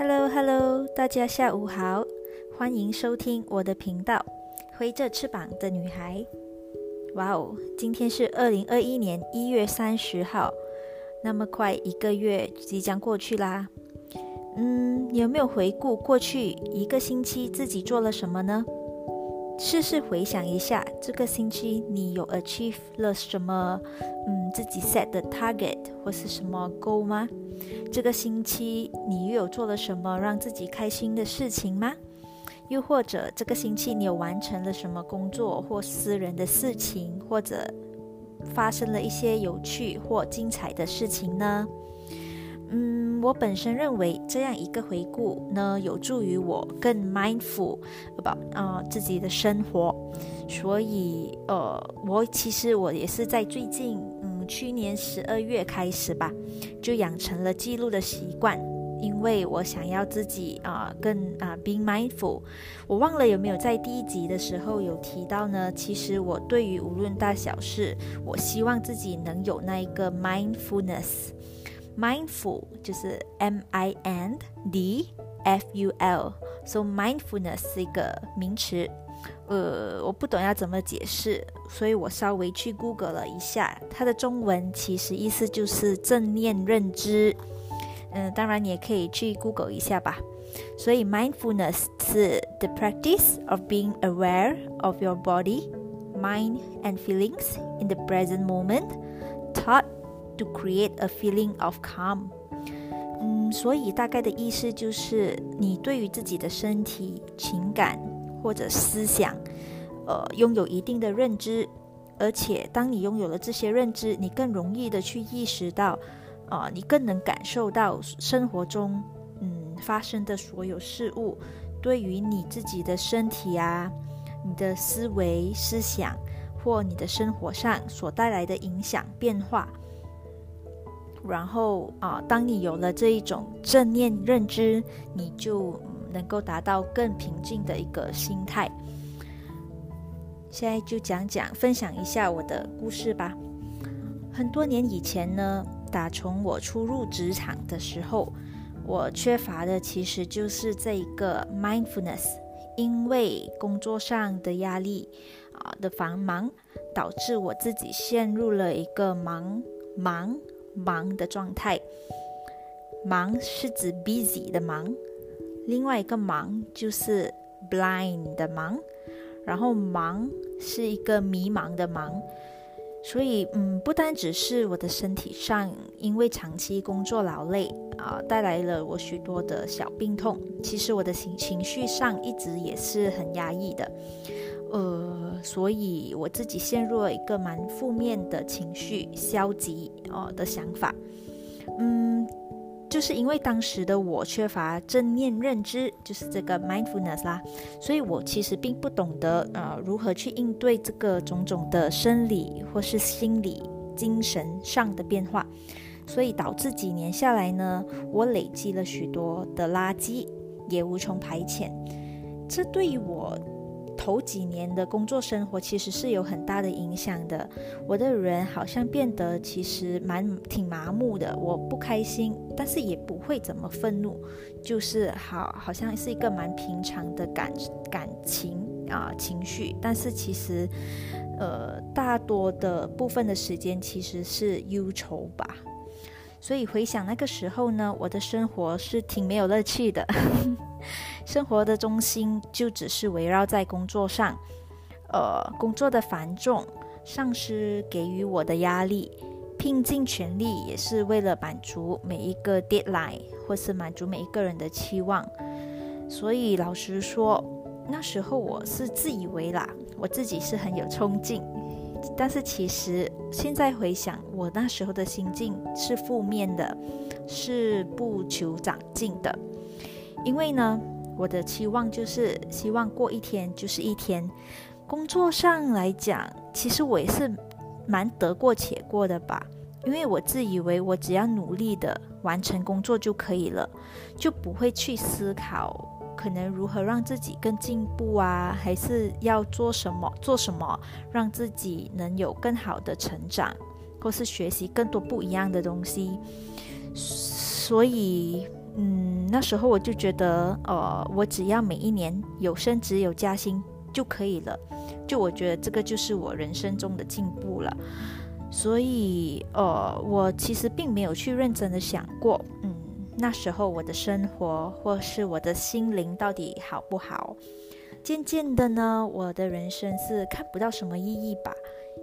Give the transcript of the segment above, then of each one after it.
Hello Hello，大家下午好，欢迎收听我的频道《挥着翅膀的女孩》。哇哦，今天是二零二一年一月三十号，那么快一个月即将过去啦。嗯，有没有回顾过去一个星期自己做了什么呢？试试回想一下，这个星期你有 achieve 了什么？嗯，自己 set 的 target 或是什么 goal 吗？这个星期你又有做了什么让自己开心的事情吗？又或者这个星期你有完成了什么工作或私人的事情，或者发生了一些有趣或精彩的事情呢？嗯，我本身认为这样一个回顾呢，有助于我更 mindful about 啊自己的生活。所以，呃，我其实我也是在最近，嗯，去年十二月开始吧，就养成了记录的习惯，因为我想要自己啊更啊 being mindful。我忘了有没有在第一集的时候有提到呢？其实我对于无论大小事，我希望自己能有那一个 mindfulness。Mindful 就是 M I N D F U L，so mindfulness 是一个名词，呃，我不懂要怎么解释，所以我稍微去 Google 了一下，它的中文其实意思就是正念认知。嗯，当然你也可以去 Google 一下吧。所以 mindfulness 是 the practice of being aware of your body, mind and feelings in the present moment, taught To create a feeling of calm，嗯，所以大概的意思就是，你对于自己的身体、情感或者思想，呃，拥有一定的认知，而且当你拥有了这些认知，你更容易的去意识到，啊，你更能感受到生活中，嗯，发生的所有事物，对于你自己的身体啊，你的思维、思想或你的生活上所带来的影响变化。然后啊，当你有了这一种正念认知，你就能够达到更平静的一个心态。现在就讲讲分享一下我的故事吧。很多年以前呢，打从我初入职场的时候，我缺乏的其实就是这一个 mindfulness，因为工作上的压力啊的繁忙，导致我自己陷入了一个忙忙。忙的状态，忙是指 busy 的忙，另外一个忙就是 blind 的忙，然后忙是一个迷茫的忙，所以嗯，不单只是我的身体上，因为长期工作劳累啊，带来了我许多的小病痛，其实我的情情绪上一直也是很压抑的。呃，所以我自己陷入了一个蛮负面的情绪、消极哦的想法。嗯，就是因为当时的我缺乏正念认知，就是这个 mindfulness 啦，所以我其实并不懂得呃如何去应对这个种种的生理或是心理、精神上的变化，所以导致几年下来呢，我累积了许多的垃圾，也无从排遣。这对于我。头几年的工作生活其实是有很大的影响的。我的人好像变得其实蛮挺麻木的。我不开心，但是也不会怎么愤怒，就是好好像是一个蛮平常的感感情啊情绪。但是其实，呃，大多的部分的时间其实是忧愁吧。所以回想那个时候呢，我的生活是挺没有乐趣的。生活的中心就只是围绕在工作上，呃，工作的繁重，上司给予我的压力，拼尽全力也是为了满足每一个 deadline 或是满足每一个人的期望。所以老实说，那时候我是自以为啦，我自己是很有冲劲，但是其实现在回想，我那时候的心境是负面的，是不求长进的，因为呢。我的期望就是希望过一天就是一天。工作上来讲，其实我也是蛮得过且过的吧，因为我自以为我只要努力的完成工作就可以了，就不会去思考可能如何让自己更进步啊，还是要做什么做什么让自己能有更好的成长，或是学习更多不一样的东西。所以。嗯，那时候我就觉得，呃，我只要每一年有升职有加薪就可以了，就我觉得这个就是我人生中的进步了。所以，呃，我其实并没有去认真的想过，嗯，那时候我的生活或是我的心灵到底好不好？渐渐的呢，我的人生是看不到什么意义吧，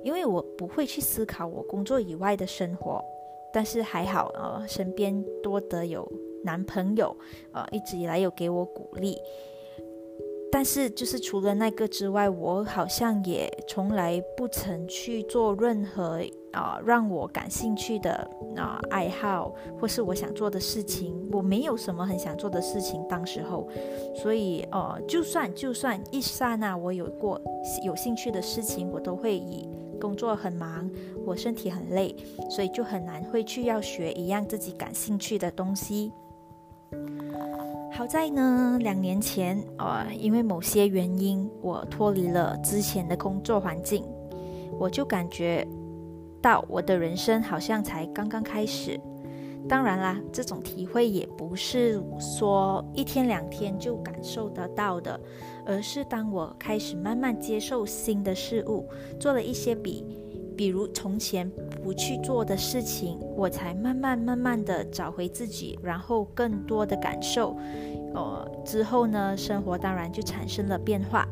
因为我不会去思考我工作以外的生活。但是还好，呃，身边多得有男朋友，呃，一直以来有给我鼓励。但是，就是除了那个之外，我好像也从来不曾去做任何啊让我感兴趣的啊爱好，或是我想做的事情。我没有什么很想做的事情，当时候，所以呃，就算就算一刹那我有过有兴趣的事情，我都会以工作很忙，我身体很累，所以就很难会去要学一样自己感兴趣的东西。好在呢，两年前，呃，因为某些原因，我脱离了之前的工作环境，我就感觉到我的人生好像才刚刚开始。当然啦，这种体会也不是说一天两天就感受得到的，而是当我开始慢慢接受新的事物，做了一些比。比如从前不去做的事情，我才慢慢慢慢的找回自己，然后更多的感受。呃，之后呢，生活当然就产生了变化。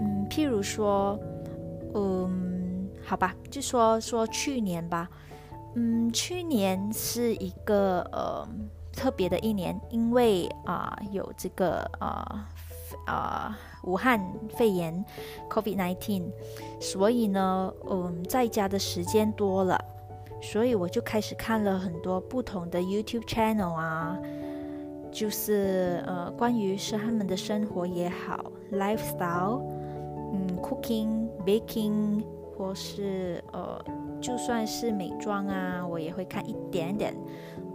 嗯，譬如说，嗯，好吧，就说说去年吧。嗯，去年是一个呃特别的一年，因为啊有这个啊。啊，武汉肺炎 （COVID-19），所以呢，嗯，在家的时间多了，所以我就开始看了很多不同的 YouTube channel 啊，就是呃，关于是他们的生活也好，lifestyle，嗯，cooking、baking，或是呃，就算是美妆啊，我也会看一点点。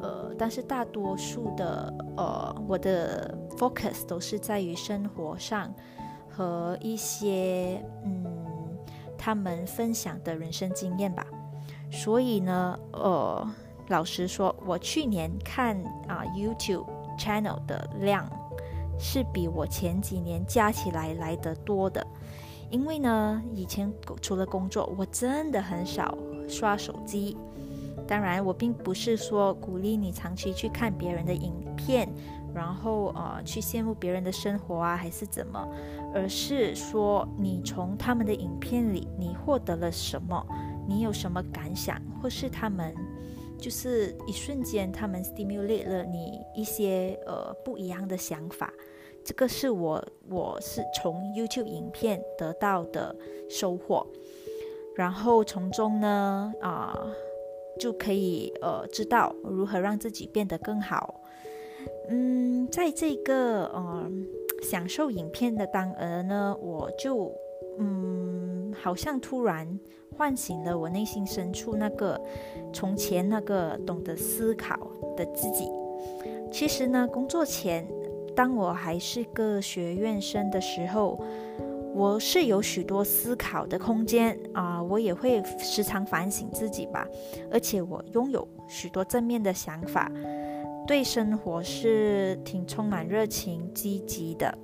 呃，但是大多数的呃，我的 focus 都是在于生活上和一些嗯，他们分享的人生经验吧。所以呢，呃，老实说，我去年看啊 YouTube channel 的量是比我前几年加起来来得多的。因为呢，以前除了工作，我真的很少刷手机。当然，我并不是说鼓励你长期去看别人的影片，然后呃去羡慕别人的生活啊，还是怎么，而是说你从他们的影片里你获得了什么，你有什么感想，或是他们就是一瞬间他们 stimulate 了你一些呃不一样的想法，这个是我我是从 YouTube 影片得到的收获，然后从中呢啊。就可以呃知道如何让自己变得更好。嗯，在这个呃享受影片的当儿呢，我就嗯好像突然唤醒了我内心深处那个从前那个懂得思考的自己。其实呢，工作前当我还是个学院生的时候。我是有许多思考的空间啊，我也会时常反省自己吧，而且我拥有许多正面的想法，对生活是挺充满热情、积极的。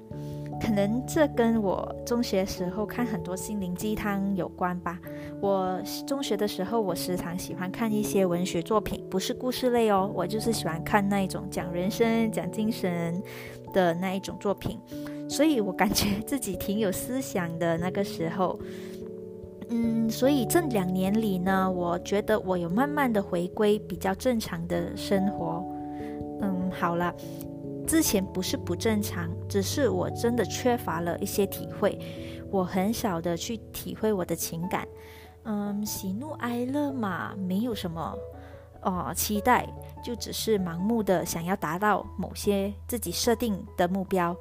可能这跟我中学时候看很多心灵鸡汤有关吧。我中学的时候，我时常喜欢看一些文学作品，不是故事类哦，我就是喜欢看那一种讲人生、讲精神的那一种作品。所以我感觉自己挺有思想的那个时候，嗯，所以这两年里呢，我觉得我有慢慢的回归比较正常的生活。好了，之前不是不正常，只是我真的缺乏了一些体会，我很少的去体会我的情感。嗯，喜怒哀乐嘛，没有什么哦期待，就只是盲目的想要达到某些自己设定的目标。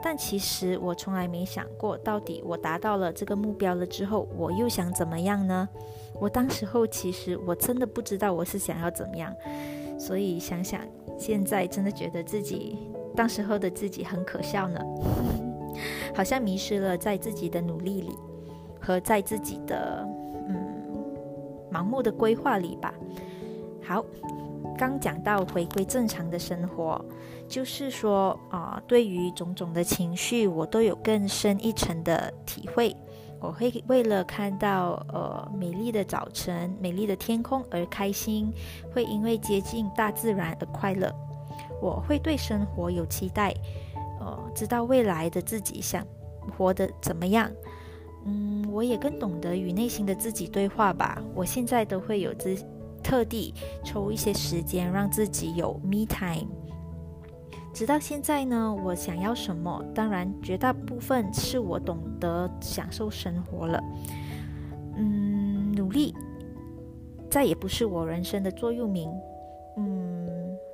但其实我从来没想过，到底我达到了这个目标了之后，我又想怎么样呢？我当时候其实我真的不知道我是想要怎么样，所以想想现在真的觉得自己当时候的自己很可笑呢，好像迷失了在自己的努力里和在自己的嗯盲目的规划里吧。好，刚讲到回归正常的生活，就是说啊，对于种种的情绪，我都有更深一层的体会。我会为了看到呃美丽的早晨、美丽的天空而开心，会因为接近大自然而快乐。我会对生活有期待，呃，知道未来的自己想活得怎么样。嗯，我也更懂得与内心的自己对话吧。我现在都会有自特地抽一些时间让自己有 me time。直到现在呢，我想要什么？当然，绝大部分是我懂得享受生活了。嗯，努力再也不是我人生的座右铭。嗯。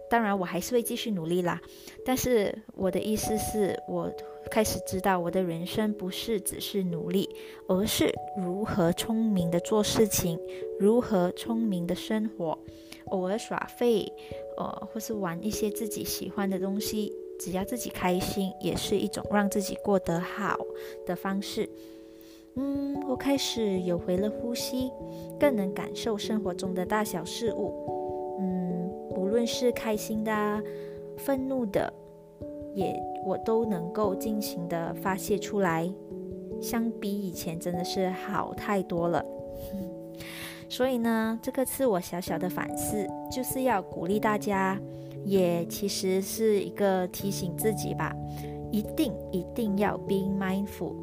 当然，我还是会继续努力啦。但是我的意思是，我开始知道我的人生不是只是努力，而是如何聪明的做事情，如何聪明的生活。偶尔耍废，呃，或是玩一些自己喜欢的东西，只要自己开心，也是一种让自己过得好的方式。嗯，我开始有回了呼吸，更能感受生活中的大小事物。嗯无论是开心的、愤怒的，也我都能够尽情的发泄出来。相比以前，真的是好太多了。所以呢，这个是我小小的反思，就是要鼓励大家，也其实是一个提醒自己吧，一定一定要 being mindful，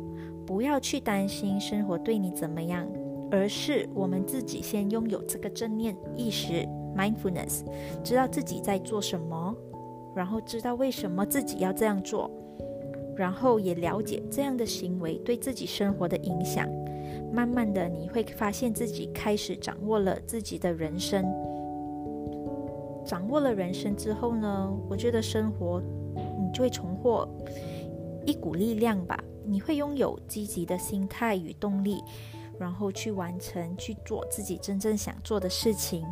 不要去担心生活对你怎么样，而是我们自己先拥有这个正念意识。Mindfulness，知道自己在做什么，然后知道为什么自己要这样做，然后也了解这样的行为对自己生活的影响。慢慢的，你会发现自己开始掌握了自己的人生。掌握了人生之后呢，我觉得生活你就会重获一股力量吧。你会拥有积极的心态与动力，然后去完成去做自己真正想做的事情。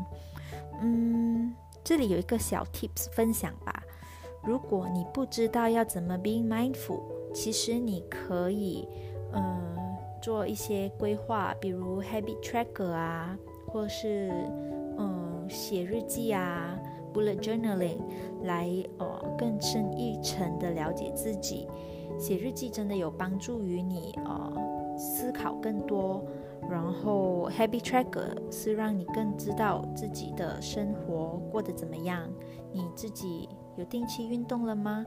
嗯，这里有一个小 tips 分享吧。如果你不知道要怎么 be mindful，其实你可以，呃，做一些规划，比如 habit tracker 啊，或是，嗯，写日记啊，bullet journaling，来，呃，更深一层的了解自己。写日记真的有帮助于你，呃，思考更多。然后 habit Tracker 是让你更知道自己的生活过得怎么样。你自己有定期运动了吗？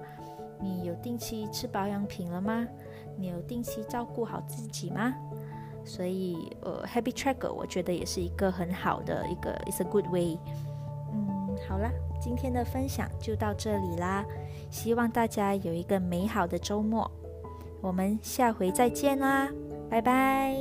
你有定期吃保养品了吗？你有定期照顾好自己吗？所以，呃，Happy Tracker 我觉得也是一个很好的一个，It's a good way。嗯，好啦，今天的分享就到这里啦。希望大家有一个美好的周末。我们下回再见啦，拜拜。